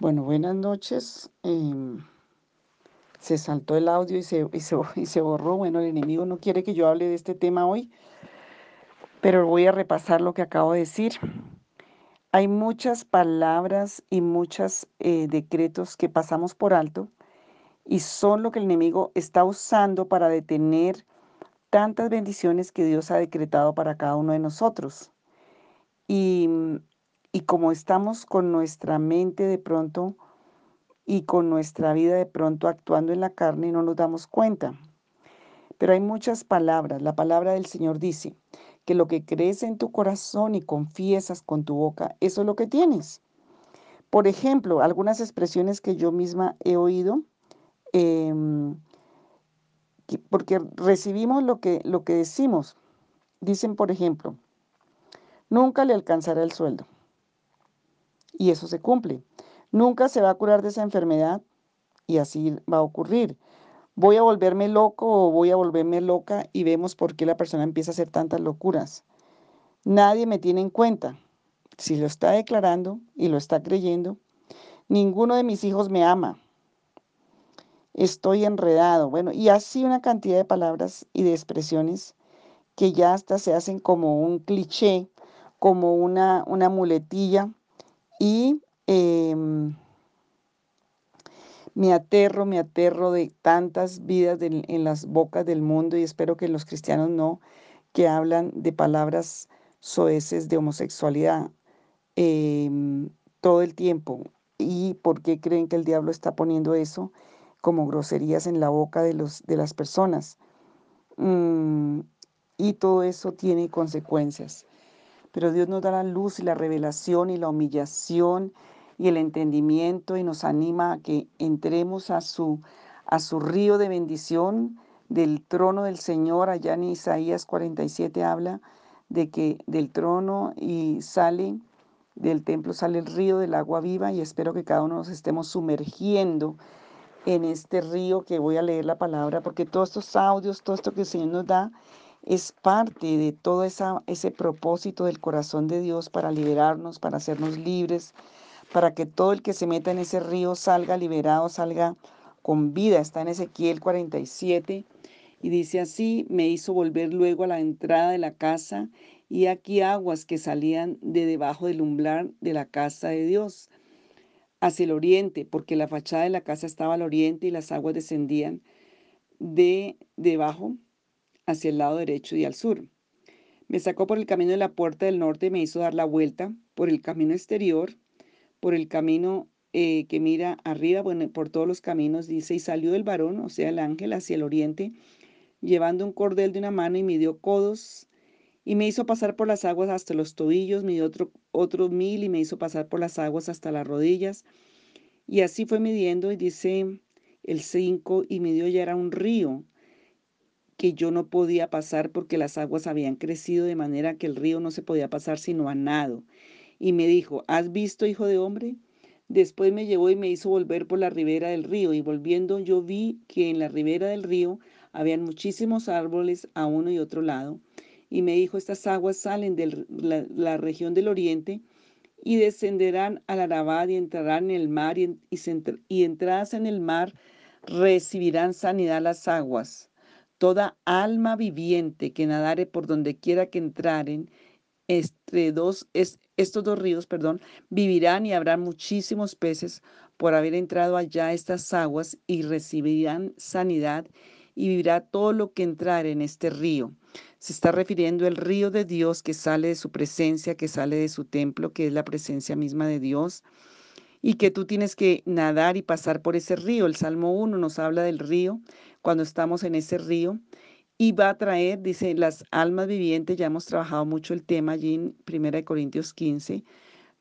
Bueno, buenas noches. Em, se saltó el audio y se, y, se, y se borró. Bueno, el enemigo no quiere que yo hable de este tema hoy, pero voy a repasar lo que acabo de decir. Hay muchas palabras y muchos eh, decretos que pasamos por alto y son lo que el enemigo está usando para detener tantas bendiciones que Dios ha decretado para cada uno de nosotros. Y y como estamos con nuestra mente de pronto y con nuestra vida de pronto actuando en la carne, no nos damos cuenta. Pero hay muchas palabras. La palabra del Señor dice que lo que crees en tu corazón y confiesas con tu boca, eso es lo que tienes. Por ejemplo, algunas expresiones que yo misma he oído, em, porque recibimos lo que, lo que decimos. Dicen, por ejemplo, nunca le alcanzará el sueldo y eso se cumple. Nunca se va a curar de esa enfermedad y así va a ocurrir. Voy a volverme loco o voy a volverme loca y vemos por qué la persona empieza a hacer tantas locuras. Nadie me tiene en cuenta. Si lo está declarando y lo está creyendo, ninguno de mis hijos me ama. Estoy enredado. Bueno, y así una cantidad de palabras y de expresiones que ya hasta se hacen como un cliché, como una, una muletilla y em, me aterro, me aterro de tantas vidas en las bocas del mundo y espero que los cristianos no, que hablan de palabras soeces de homosexualidad em, todo el tiempo. ¿Y por qué creen que el diablo está poniendo eso como groserías en la boca de, los, de las personas? Mm, y todo eso tiene consecuencias pero Dios nos da la luz y la revelación y la humillación y el entendimiento y nos anima a que entremos a su, a su río de bendición del trono del Señor. Allá en Isaías 47 habla de que del trono y sale, del templo sale el río del agua viva y espero que cada uno nos estemos sumergiendo en este río que voy a leer la palabra, porque todos estos audios, todo esto que el Señor nos da, es parte de todo ese propósito del corazón de Dios para liberarnos, para hacernos libres, para que todo el que se meta en ese río salga liberado, salga con vida. Está en Ezequiel 47 y dice así, me hizo volver luego a la entrada de la casa y aquí aguas que salían de debajo del umbral de la casa de Dios hacia el oriente, porque la fachada de la casa estaba al oriente y las aguas descendían de debajo hacia el lado derecho y al sur. Me sacó por el camino de la puerta del norte y me hizo dar la vuelta por el camino exterior, por el camino eh, que mira arriba, bueno, por todos los caminos, dice, y salió el varón, o sea, el ángel, hacia el oriente, llevando un cordel de una mano y midió codos, y me hizo pasar por las aguas hasta los tobillos, midió otro, otro mil y me hizo pasar por las aguas hasta las rodillas. Y así fue midiendo, y dice el 5, y midió ya era un río, que yo no podía pasar porque las aguas habían crecido de manera que el río no se podía pasar sino a nado. Y me dijo, ¿has visto, hijo de hombre? Después me llevó y me hizo volver por la ribera del río, y volviendo yo vi que en la ribera del río habían muchísimos árboles a uno y otro lado. Y me dijo, estas aguas salen de la, región del oriente y descenderán al Arabad y entrarán en el mar, y, y entradas en el mar recibirán sanidad las aguas Toda alma viviente que nadare por donde quiera que entraren, entre dos, estos dos ríos, perdón, vivirán y habrá muchísimos peces por haber entrado allá estas aguas y recibirán sanidad y vivirá todo lo que entrar en este río. Se está refiriendo al río de Dios que sale de su presencia, que sale de su templo, que es la presencia misma de Dios, y que tú tienes que nadar y pasar por ese río. El Salmo 1 nos habla del río cuando estamos en ese río y va a traer, dice, las almas vivientes, ya hemos trabajado mucho el tema allí en 1 Corintios 15,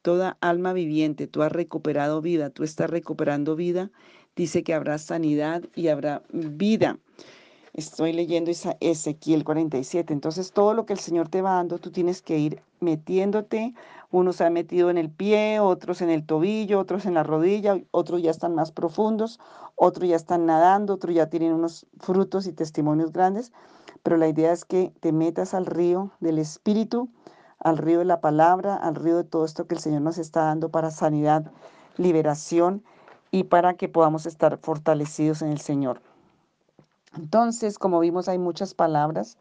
toda alma viviente, tú has recuperado vida, tú estás recuperando vida, dice que habrá sanidad y habrá vida. Estoy leyendo Ezequiel 47. Entonces, todo lo que el Señor te va dando, tú tienes que ir metiéndote. Unos se han metido en el pie, otros en el tobillo, otros en la rodilla, otros ya están más profundos, otros ya están nadando, otros ya tienen unos frutos y testimonios grandes. Pero la idea es que te metas al río del Espíritu, al río de la palabra, al río de todo esto que el Señor nos está dando para sanidad liberación y para que podamos estar fortalecidos en el Señor. Entonces, como vimos, hay muchas palabras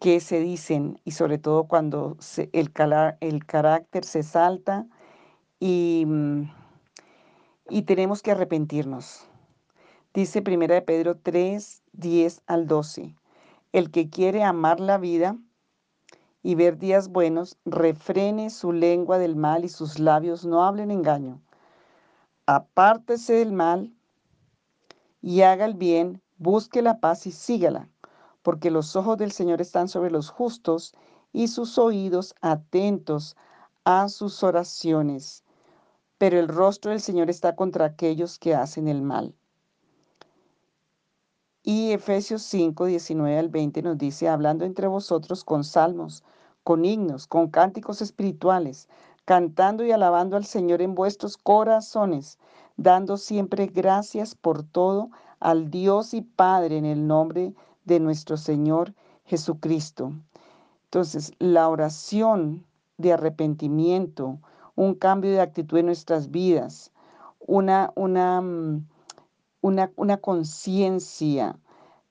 que se dicen y sobre todo cuando el, el, carácter se salta y, mm, y tenemos que arrepentirnos. Dice 1 de Pedro 3, 10 al 12. El que quiere amar la vida y ver días buenos, refrene su lengua del mal y sus labios no hablen engaño. Apártese del mal y haga el bien, busque la paz y sígala, porque los ojos del Señor están sobre los justos y sus oídos atentos a sus oraciones. Pero el rostro del Señor está contra aquellos que hacen el mal. Y Efesios 5, 19 al 20 nos dice, hablando entre vosotros con salmos, con himnos, con cánticos espirituales, cantando y alabando al Señor en vuestros corazones, dando siempre gracias por todo al Dios y Padre en el nombre de nuestro Señor Jesucristo. Entonces, la oración de arrepentimiento, un cambio de actitud en nuestras vidas, una, una mm, una, una conciencia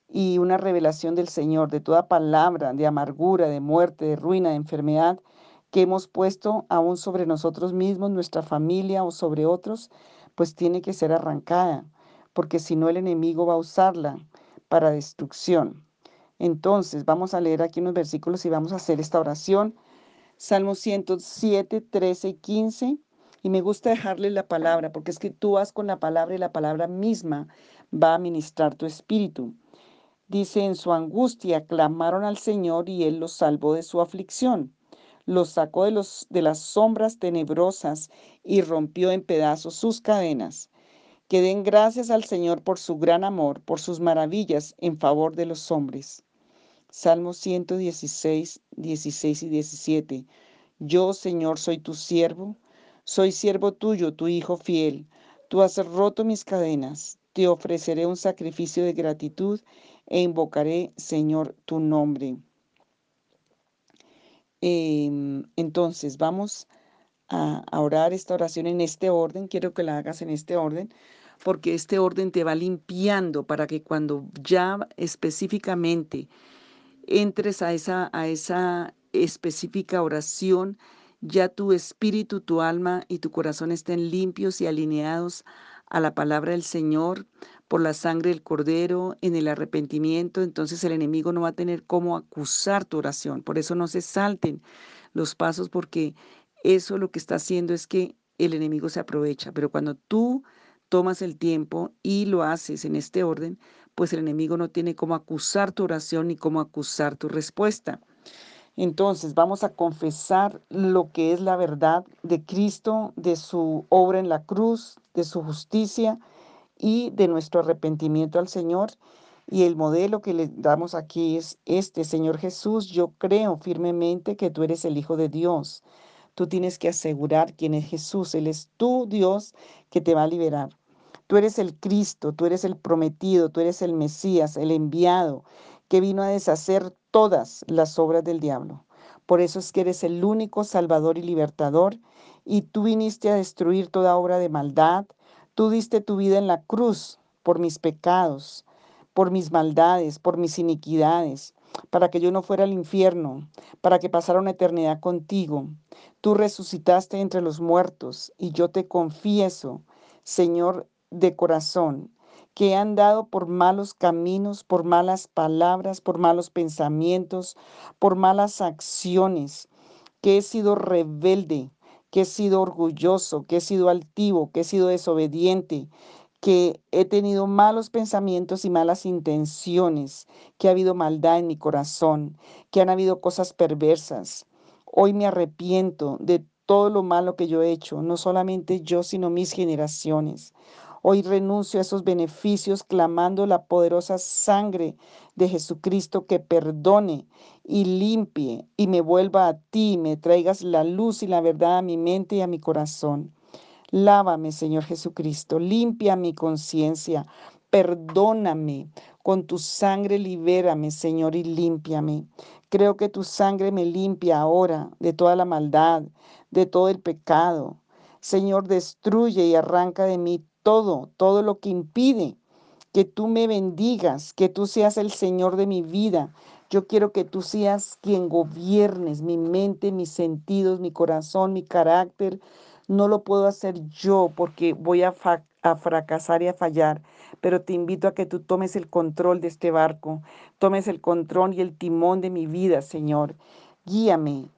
y una revelación del Señor de toda palabra de amargura, de muerte, de ruina, de enfermedad que hemos puesto aún sobre nosotros mismos, nuestra familia o sobre otros, pues tiene que ser arrancada, porque si no el enemigo va a usarla para destrucción. Entonces, vamos a leer aquí unos versículos y vamos a hacer esta oración. Salmo 107, 13 y 15. Y me gusta dejarle la palabra, porque es que tú vas con la palabra y la palabra misma va a ministrar tu espíritu. Dice, en su angustia clamaron al Señor y Él los salvó de su aflicción. Los sacó de, los, de las sombras tenebrosas y rompió en pedazos sus cadenas. Que den gracias al Señor por su gran amor, por sus maravillas en favor de los hombres. Salmo 116, 16 y 17. Yo, Señor, soy tu siervo soy siervo tuyo, tu hijo fiel. Tú has roto mis cadenas. Te ofreceré un sacrificio de gratitud e invocaré, Señor, tu nombre. Em, entonces, vamos a, a orar esta oración en este orden. Quiero que la hagas en este orden, porque este orden te va limpiando para que cuando ya específicamente entres a esa, a esa específica oración, ya tu espíritu, tu alma y tu corazón estén limpios y alineados a la palabra del Señor por la sangre del Cordero en el arrepentimiento, entonces el enemigo no va a tener cómo acusar tu oración. Por eso no se salten los pasos porque eso lo que está haciendo es que el enemigo se aprovecha. Pero cuando tú tomas el tiempo y lo haces en este orden, pues el enemigo no tiene cómo acusar tu oración ni cómo acusar tu respuesta. Entonces vamos a confesar lo que es la verdad de Cristo, de su obra en la cruz, de su justicia y de nuestro arrepentimiento al Señor. Y el modelo que le damos aquí es este, Señor Jesús, yo creo firmemente que tú eres el Hijo de Dios. Tú tienes que asegurar quién es Jesús. Él es tu Dios que te va a liberar. Tú eres el Cristo, tú eres el prometido, tú eres el Mesías, el enviado, que vino a deshacer todas las obras del diablo. Por eso es que eres el único Salvador y Libertador, y tú viniste a destruir toda obra de maldad. Tú diste tu vida en la cruz por mis pecados, por mis maldades, por mis iniquidades, para que yo no fuera al infierno, para que pasara una eternidad contigo. Tú resucitaste entre los muertos, y yo te confieso, Señor de corazón, que he andado por malos caminos, por malas palabras, por malos pensamientos, por malas acciones, que he sido rebelde, que he sido orgulloso, que he sido altivo, que he sido desobediente, que he tenido malos pensamientos y malas intenciones, que ha habido maldad en mi corazón, que han habido cosas perversas. Hoy me arrepiento de todo lo malo que yo he hecho, no solamente yo, sino mis generaciones. Hoy renuncio a esos beneficios clamando la poderosa sangre de Jesucristo que perdone y limpie y me vuelva a ti, me traigas la luz y la verdad a mi mente y a mi corazón. Lávame, Señor Jesucristo, limpia mi conciencia, perdóname, con tu sangre libérame, Señor, y límpiame. Creo que tu sangre me limpia ahora de toda la maldad, de todo el pecado, Señor, destruye y arranca de mí todo, todo lo que impide que tú me bendigas, que tú seas el Señor de mi vida. Yo quiero que tú seas quien gobiernes mi mente, mis sentidos, mi corazón, mi carácter. No lo puedo hacer yo porque voy a, fracasar y a fallar, pero te invito a que tú tomes el control de este barco, tomes el control y el timón de mi vida, Señor. Guíame,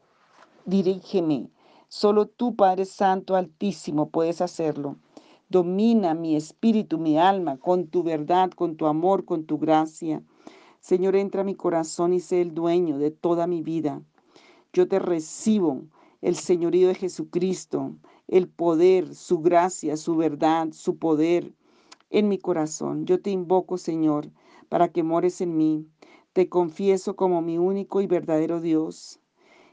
dirígeme. Solo tú, Padre Santo Altísimo, puedes hacerlo. Domina mi espíritu, mi alma, con tu verdad, con tu amor, con tu gracia. Señor, entra a mi corazón y sé el dueño de toda mi vida. Yo te recibo el señorío de Jesucristo, el poder, su gracia, su verdad, su poder en mi corazón. Yo te invoco, Señor, para que mores en mí. Te confieso como mi único y verdadero Dios.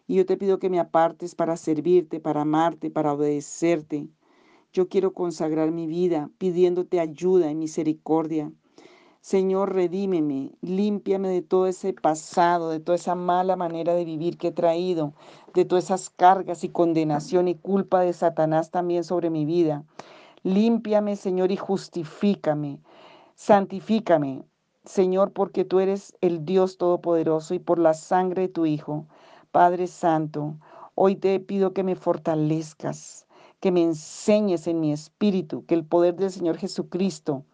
Y yo te pido que me apartes para servirte, para amarte, para obedecerte. Yo quiero consagrar mi vida pidiéndote ayuda y misericordia. Señor, redímeme, límpiame de todo ese pasado, de toda esa mala manera de vivir que he traído, de todas esas cargas y condenación y culpa de Satanás también sobre mi vida. Límpiame, Señor, y justifícame. Santifícame, Señor, porque tú eres el Dios Todopoderoso y por la sangre de tu Hijo. Padre Santo, hoy te pido que me fortalezcas que me enseñes en mi espíritu, que el poder del Señor Jesucristo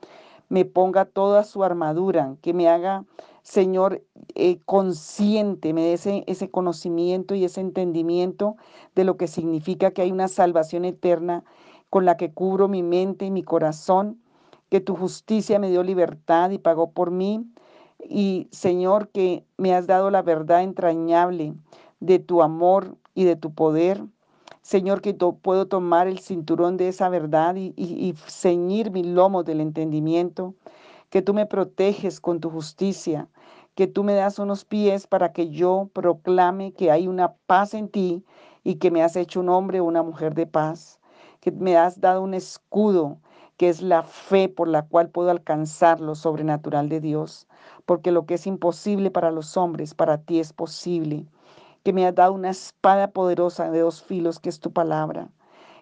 me ponga toda su armadura, que me haga, Señor, eh, consciente, me dé ese, ese conocimiento y ese entendimiento de lo que significa que hay una salvación eterna con la que cubro mi mente y mi corazón, que tu justicia me dio libertad y pagó por mí, y Señor, que me has dado la verdad entrañable de tu amor y de tu poder Señor, que puedo tomar el cinturón de esa verdad y, ceñir mi lomo del entendimiento, que tú me proteges con tu justicia, que tú me das unos pies para que yo proclame que hay una paz en ti y que me has hecho un hombre o una mujer de paz, que me has dado un escudo que es la fe por la cual puedo alcanzar lo sobrenatural de Dios, porque lo que es imposible para los hombres, para ti es posible que me has dado una espada poderosa de dos filos, que es tu palabra,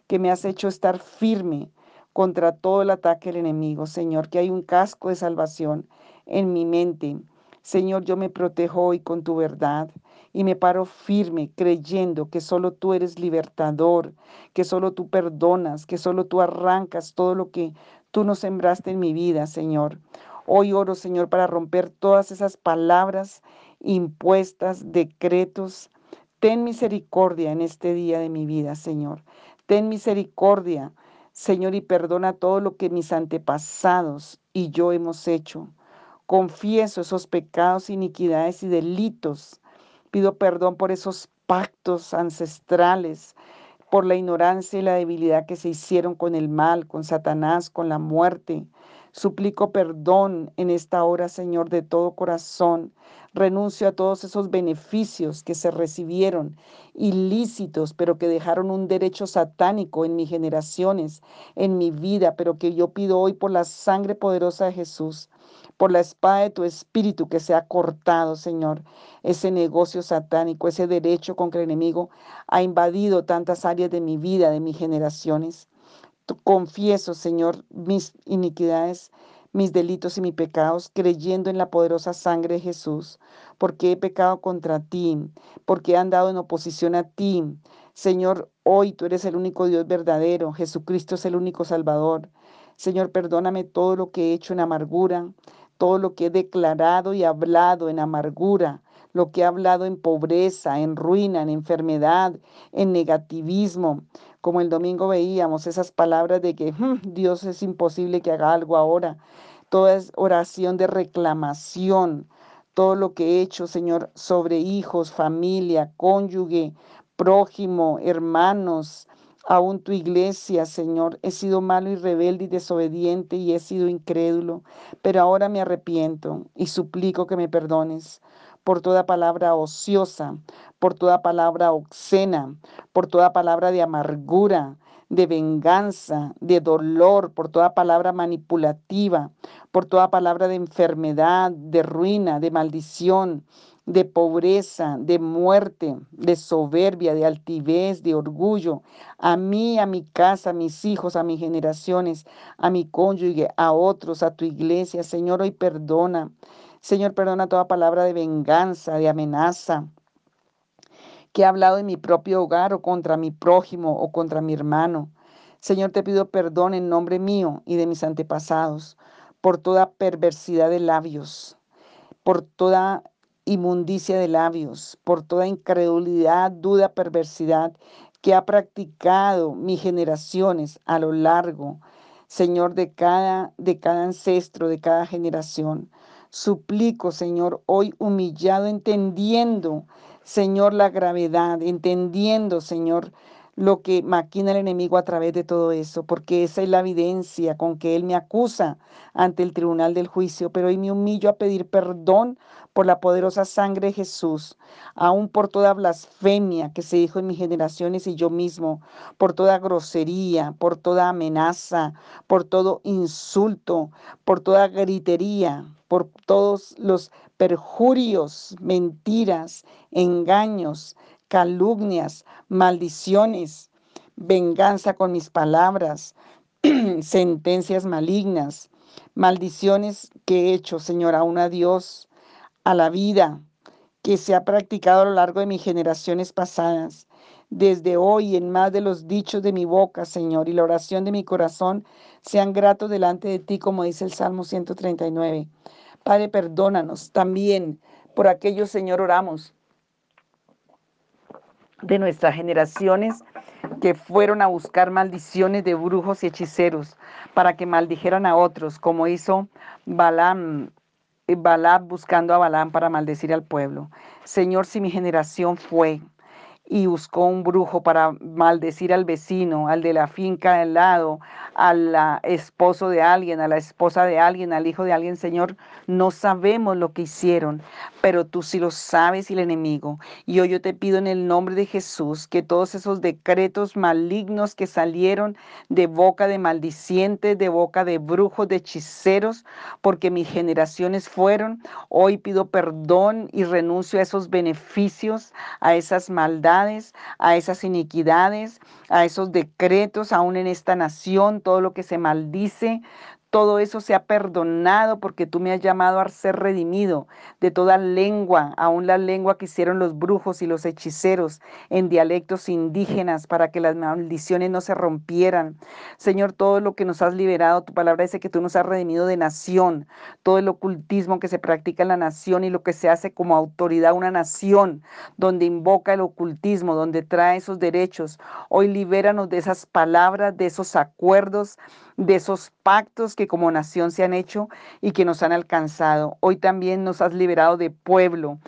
que me has hecho estar firme contra todo el ataque del enemigo, Señor, que hay un casco de salvación en mi mente. Señor, yo me protejo hoy con tu verdad y me paro firme creyendo que solo tú eres libertador, que solo tú perdonas, que solo tú arrancas todo lo que tú nos sembraste en mi vida, Señor. Hoy oro, Señor, para romper todas esas palabras impuestas, decretos. Ten misericordia en este día de mi vida, Señor. Ten misericordia, Señor, y perdona todo lo que mis antepasados y yo hemos hecho. Confieso esos pecados, iniquidades y delitos. Pido perdón por esos pactos ancestrales, por la ignorancia y la debilidad que se hicieron con el mal, con Satanás, con la muerte. Suplico perdón en esta hora, Señor, de todo corazón. Renuncio a todos esos beneficios que se recibieron, ilícitos, pero que dejaron un derecho satánico en mis generaciones, en mi vida, pero que yo pido hoy por la sangre poderosa de Jesús, por la espada de tu espíritu que se ha cortado, Señor, ese negocio satánico, ese derecho con que el enemigo ha invadido tantas áreas de mi vida, de mis generaciones confieso, Señor, mis iniquidades, mis delitos y mis pecados, creyendo en la poderosa sangre de Jesús, porque he pecado contra ti, porque he andado en oposición a ti. Señor, hoy tú eres el único Dios verdadero, Jesucristo es el único Salvador. Señor, perdóname todo lo que he hecho en amargura, todo lo que he declarado y hablado en amargura, lo que he hablado en pobreza, en ruina, en enfermedad, en negativismo como el domingo veíamos esas palabras de que hmm, Dios es imposible que haga algo ahora. Toda es oración de reclamación, todo lo que he hecho, Señor, sobre hijos, familia, cónyuge, prójimo, hermanos, aún tu iglesia, Señor. He sido malo y rebelde y desobediente y he sido incrédulo, pero ahora me arrepiento y suplico que me perdones por toda palabra ociosa, por toda palabra obscena, por toda palabra de amargura, de venganza, de dolor, por toda palabra manipulativa, por toda palabra de enfermedad, de ruina, de maldición, de pobreza, de muerte, de soberbia, de altivez, de orgullo, a mí, a mi casa, a mis hijos, a mis generaciones, a mi cónyuge, a otros, a tu iglesia. Señor, hoy perdona. Señor, perdona toda palabra de venganza, de amenaza, que he hablado en mi propio hogar o contra mi prójimo o contra mi hermano. Señor, te pido perdón en nombre mío y de mis antepasados por toda perversidad de labios, por toda inmundicia de labios, por toda incredulidad, duda, perversidad que ha practicado mis generaciones a lo largo, Señor, de cada, de cada ancestro, de cada generación. Suplico, Señor, hoy humillado, entendiendo, Señor, la gravedad, entendiendo, Señor, lo que maquina el enemigo a través de todo eso, porque esa es la evidencia con que él me acusa ante el tribunal del juicio, pero hoy me humillo a pedir perdón por la poderosa sangre de Jesús, aún por toda blasfemia que se dijo en mis generaciones y yo mismo, por toda grosería, por toda amenaza, por todo insulto, por toda gritería, por todos los perjurios, mentiras, engaños, calumnias, maldiciones, venganza con mis palabras, sentencias malignas, maldiciones que he hecho, Señor, aún a Dios, a la vida que se ha practicado a lo largo de mis generaciones pasadas. Desde hoy, en más de los dichos de mi boca, Señor, y la oración de mi corazón, sean gratos delante de ti, como dice el Salmo 139. Padre, perdónanos también por aquellos, Señor, oramos de nuestras generaciones que fueron a buscar maldiciones de brujos y hechiceros para que maldijeran a otros, como hizo Balaam, eh, Balaam buscando a Balaam para maldecir al pueblo. Señor, si mi generación fue y buscó un brujo para maldecir al vecino, al de la finca al lado, al esposo de alguien, a la esposa de alguien, al hijo de alguien, Señor, no sabemos lo que hicieron, pero tú sí lo sabes y el enemigo. Y hoy yo te pido en el nombre de Jesús que todos esos decretos malignos que salieron de boca de maldicientes, de boca de brujos, de hechiceros, porque mis generaciones fueron, hoy pido perdón y renuncio a esos beneficios, a esas maldades a esas iniquidades, a esos decretos, aún en esta nación, todo lo que se maldice, todo eso se ha perdonado porque tú me has llamado a ser redimido de toda lengua, aún la lengua que hicieron los brujos y los hechiceros en dialectos indígenas para que las maldiciones no se rompieran. Señor, todo lo que nos has liberado, tu palabra dice que tú nos has redimido de nación, todo el ocultismo que se practica en la nación y lo que se hace como autoridad una nación, donde invoca el ocultismo, donde trae esos derechos. Hoy libéranos de esas palabras, de esos acuerdos de esos pactos que como nación se han hecho y que nos han alcanzado. Hoy también nos has liberado de pueblo,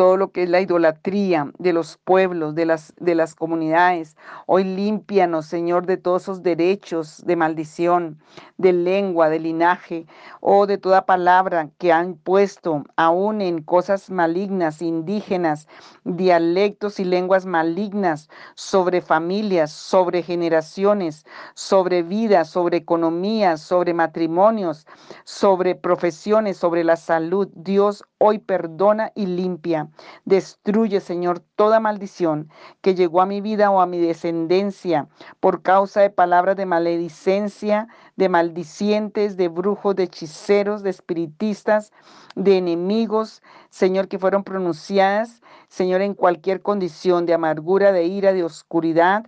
todo lo que es la idolatría de los pueblos, de las, de las comunidades. Hoy límpianos, Señor, de todos esos derechos de maldición, de lengua, de linaje, o de toda palabra que han puesto aún en cosas malignas, indígenas, dialectos y lenguas malignas sobre familias, sobre generaciones, sobre vidas, sobre economías, sobre matrimonios, sobre profesiones, sobre la salud. Dios hoy perdona y limpia. Destruye, Señor, toda maldición que llegó a mi vida o a mi descendencia por causa de palabras de maledicencia, de maldicientes, de brujos, de hechiceros, de espiritistas, de enemigos, Señor, que fueron pronunciadas, Señor, en cualquier condición de amargura, de ira, de oscuridad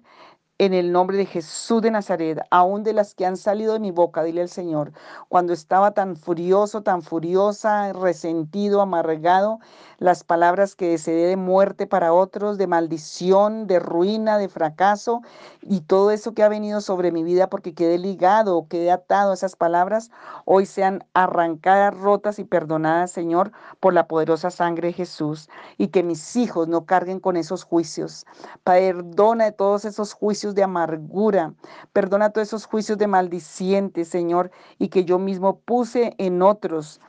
en el nombre de Jesús de Nazaret, aún de las que han salido de mi boca, dile al Señor, cuando estaba tan furioso, tan furiosa, resentido, amargado, las palabras que deseé de muerte para otros, de maldición, de ruina, de fracaso y todo eso que ha venido sobre mi vida porque quedé ligado quedé atado a esas palabras, hoy sean arrancadas, rotas y perdonadas, Señor, por la poderosa sangre de Jesús y que mis hijos no carguen con esos juicios. Perdona de todos esos juicios de amargura, perdona todos esos juicios de maldicientes, Señor, y que yo mismo puse en otros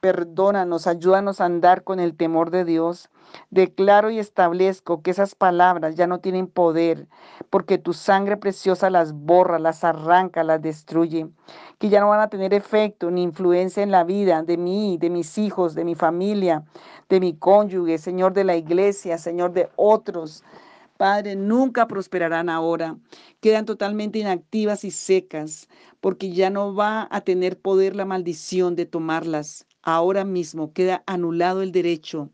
Perdónanos, ayúdanos a andar con el temor de Dios. Declaro y establezco que esas palabras ya no tienen poder, porque tu sangre preciosa las borra, las arranca, las destruye, que ya no van a tener efecto ni influencia en la vida de mí, de mis hijos, de mi familia, de mi cónyuge, Señor de la iglesia, Señor de otros. Padre, nunca prosperarán ahora. Quedan totalmente inactivas y secas, porque ya no va a tener poder la maldición de tomarlas ahora mismo queda anulado el derecho,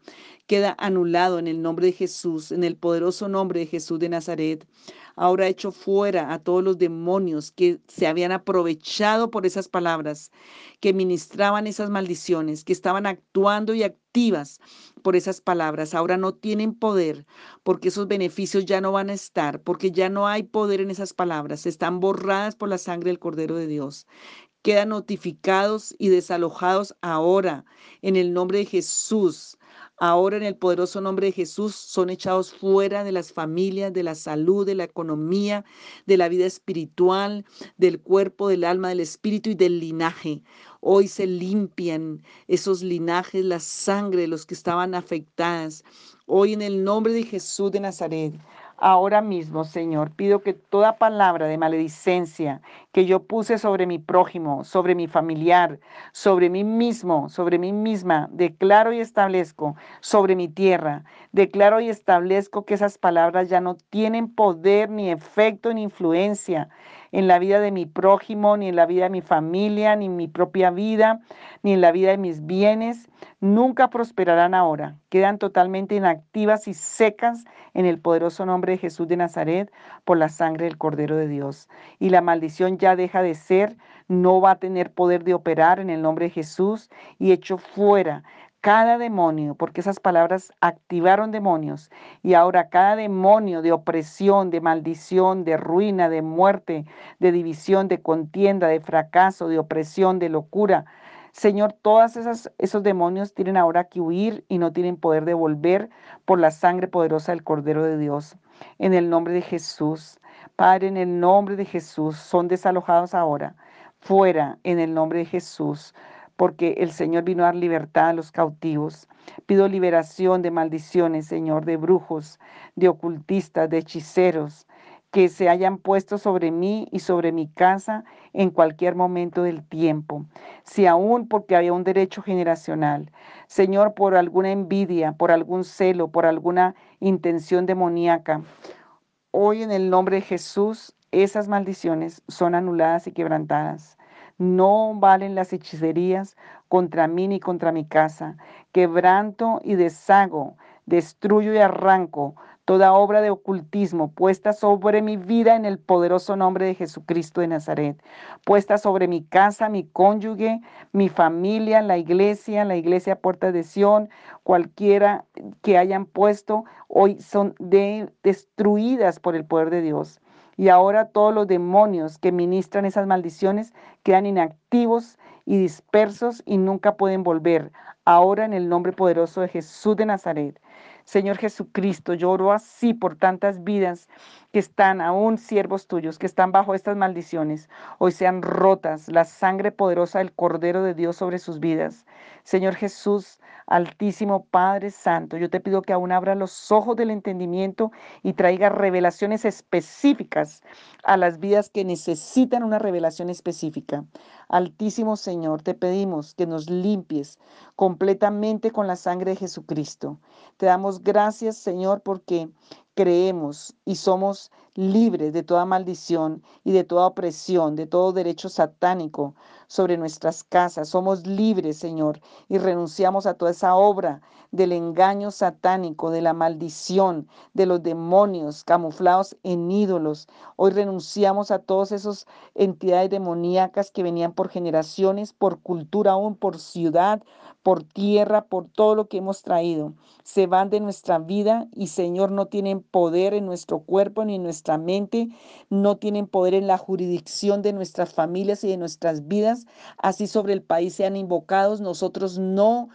queda anulado en el nombre de Jesús, en el poderoso nombre de Jesús de Nazaret. Ahora hecho fuera a todos los demonios que se habían aprovechado por esas palabras, que ministraban esas maldiciones, que estaban actuando y activas por esas palabras. Ahora no tienen poder porque esos beneficios ya no van a estar, porque ya no hay poder en esas palabras. Están borradas por la sangre del Cordero de Dios quedan notificados y desalojados ahora en el nombre de Jesús. Ahora en el poderoso nombre de Jesús son echados fuera de las familias, de la salud, de la economía, de la vida espiritual, del cuerpo, del alma, del espíritu y del linaje. Hoy se limpian esos linajes, la sangre de los que estaban afectadas. Hoy en el nombre de Jesús de Nazaret Ahora mismo, Señor, pido que toda palabra de maledicencia que yo puse sobre mi prójimo, sobre mi familiar, sobre mí mismo, sobre mí misma, declaro y establezco sobre mi tierra, declaro y establezco que esas palabras ya no tienen poder, ni efecto, ni influencia en la vida de mi prójimo, ni en la vida de mi familia, ni en mi propia vida, ni en la vida de mis bienes, nunca prosperarán ahora. Quedan totalmente inactivas y secas en el poderoso nombre de Jesús de Nazaret por la sangre del Cordero de Dios. Y la maldición ya deja de ser, no va a tener poder de operar en el nombre de Jesús y hecho fuera cada demonio, porque esas palabras activaron demonios, y ahora cada demonio de opresión, de maldición, de ruina, de muerte, de división, de contienda, de fracaso, de opresión, de locura. Señor, todos esos demonios tienen ahora que huir y no tienen poder de volver por la sangre poderosa del Cordero de Dios. En el nombre de Jesús, Padre, en el nombre de Jesús, son desalojados ahora, fuera, en el nombre de Jesús porque el Señor vino a dar libertad a los cautivos. Pido liberación de maldiciones, Señor, de brujos, de ocultistas, de hechiceros, que se hayan puesto sobre mí y sobre mi casa en cualquier momento del tiempo. Si aún porque había un derecho generacional, Señor, por alguna envidia, por algún celo, por alguna intención demoníaca, hoy en el nombre de Jesús, esas maldiciones son anuladas y quebrantadas. No valen las hechicerías contra mí ni contra mi casa. Quebranto y deshago, destruyo y arranco toda obra de ocultismo puesta sobre mi vida en el poderoso nombre de Jesucristo de Nazaret, puesta sobre mi casa, mi cónyuge, mi familia, la iglesia, la iglesia Puerta de Sión, cualquiera que hayan puesto, hoy son destruidas por el poder de Dios. Y ahora todos los demonios que ministran esas maldiciones quedan inactivos y dispersos y nunca pueden volver. Ahora en el nombre poderoso de Jesús de Nazaret. Señor Jesucristo, lloro así por tantas vidas que están aún siervos tuyos, que están bajo estas maldiciones. Hoy sean rotas la sangre poderosa del Cordero de Dios sobre sus vidas. Señor Jesús, Altísimo Padre Santo, yo te pido que aún abra los ojos del entendimiento y traiga revelaciones específicas a las vidas que necesitan una revelación específica. Altísimo Señor, te pedimos que nos limpies completamente con la sangre de Jesucristo. Te damos gracias, Señor, porque creemos y somos libres de toda maldición y de toda opresión, de todo derecho satánico sobre nuestras casas. Somos libres, Señor, y renunciamos a toda esa obra del engaño satánico, de la maldición, de los demonios camuflados en ídolos. Hoy renunciamos a todas esas entidades demoníacas que venían por generaciones, por cultura aún, por ciudad, por tierra, por todo lo que hemos traído. Se van de nuestra vida y Señor no tienen poder en nuestro cuerpo ni en nuestra mente, no tienen poder en la jurisdicción de nuestras familias y de nuestras vidas. Así sobre el país sean invocados, nosotros no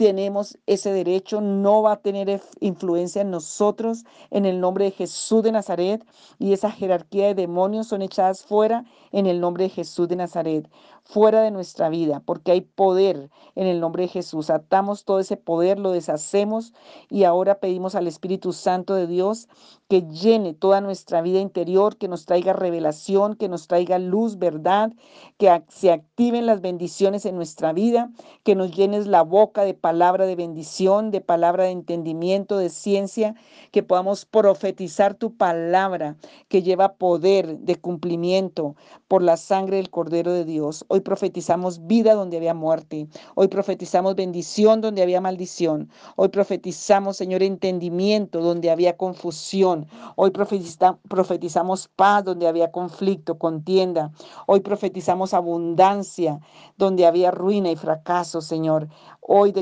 tenemos ese derecho, no va a tener influencia en nosotros en el nombre de Jesús de Nazaret y esa jerarquía de demonios son echadas fuera en el nombre de Jesús de Nazaret, fuera de nuestra vida, porque hay poder en el nombre de Jesús. Atamos todo ese poder, lo deshacemos y ahora pedimos al Espíritu Santo de Dios que llene toda nuestra vida interior, que nos traiga revelación, que nos traiga luz, verdad, que se activen las bendiciones en nuestra vida, que nos llenes la boca de palabra de bendición, de palabra de entendimiento, de ciencia, que podamos profetizar tu palabra que lleva poder de cumplimiento por la sangre del Cordero de Dios. Hoy profetizamos vida donde había muerte. Hoy profetizamos bendición donde había maldición. Hoy profetizamos, Señor, entendimiento donde había confusión. Hoy profetizamos paz donde había conflicto, contienda. Hoy profetizamos abundancia donde había ruina y fracaso, Señor. Hoy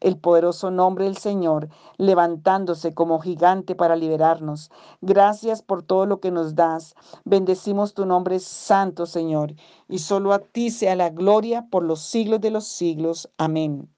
el poderoso nombre del Señor levantándose como gigante para liberarnos. Gracias por todo lo que nos das. Bendecimos tu nombre santo, Señor. Y solo a ti sea la gloria por los siglos de los siglos. Amén.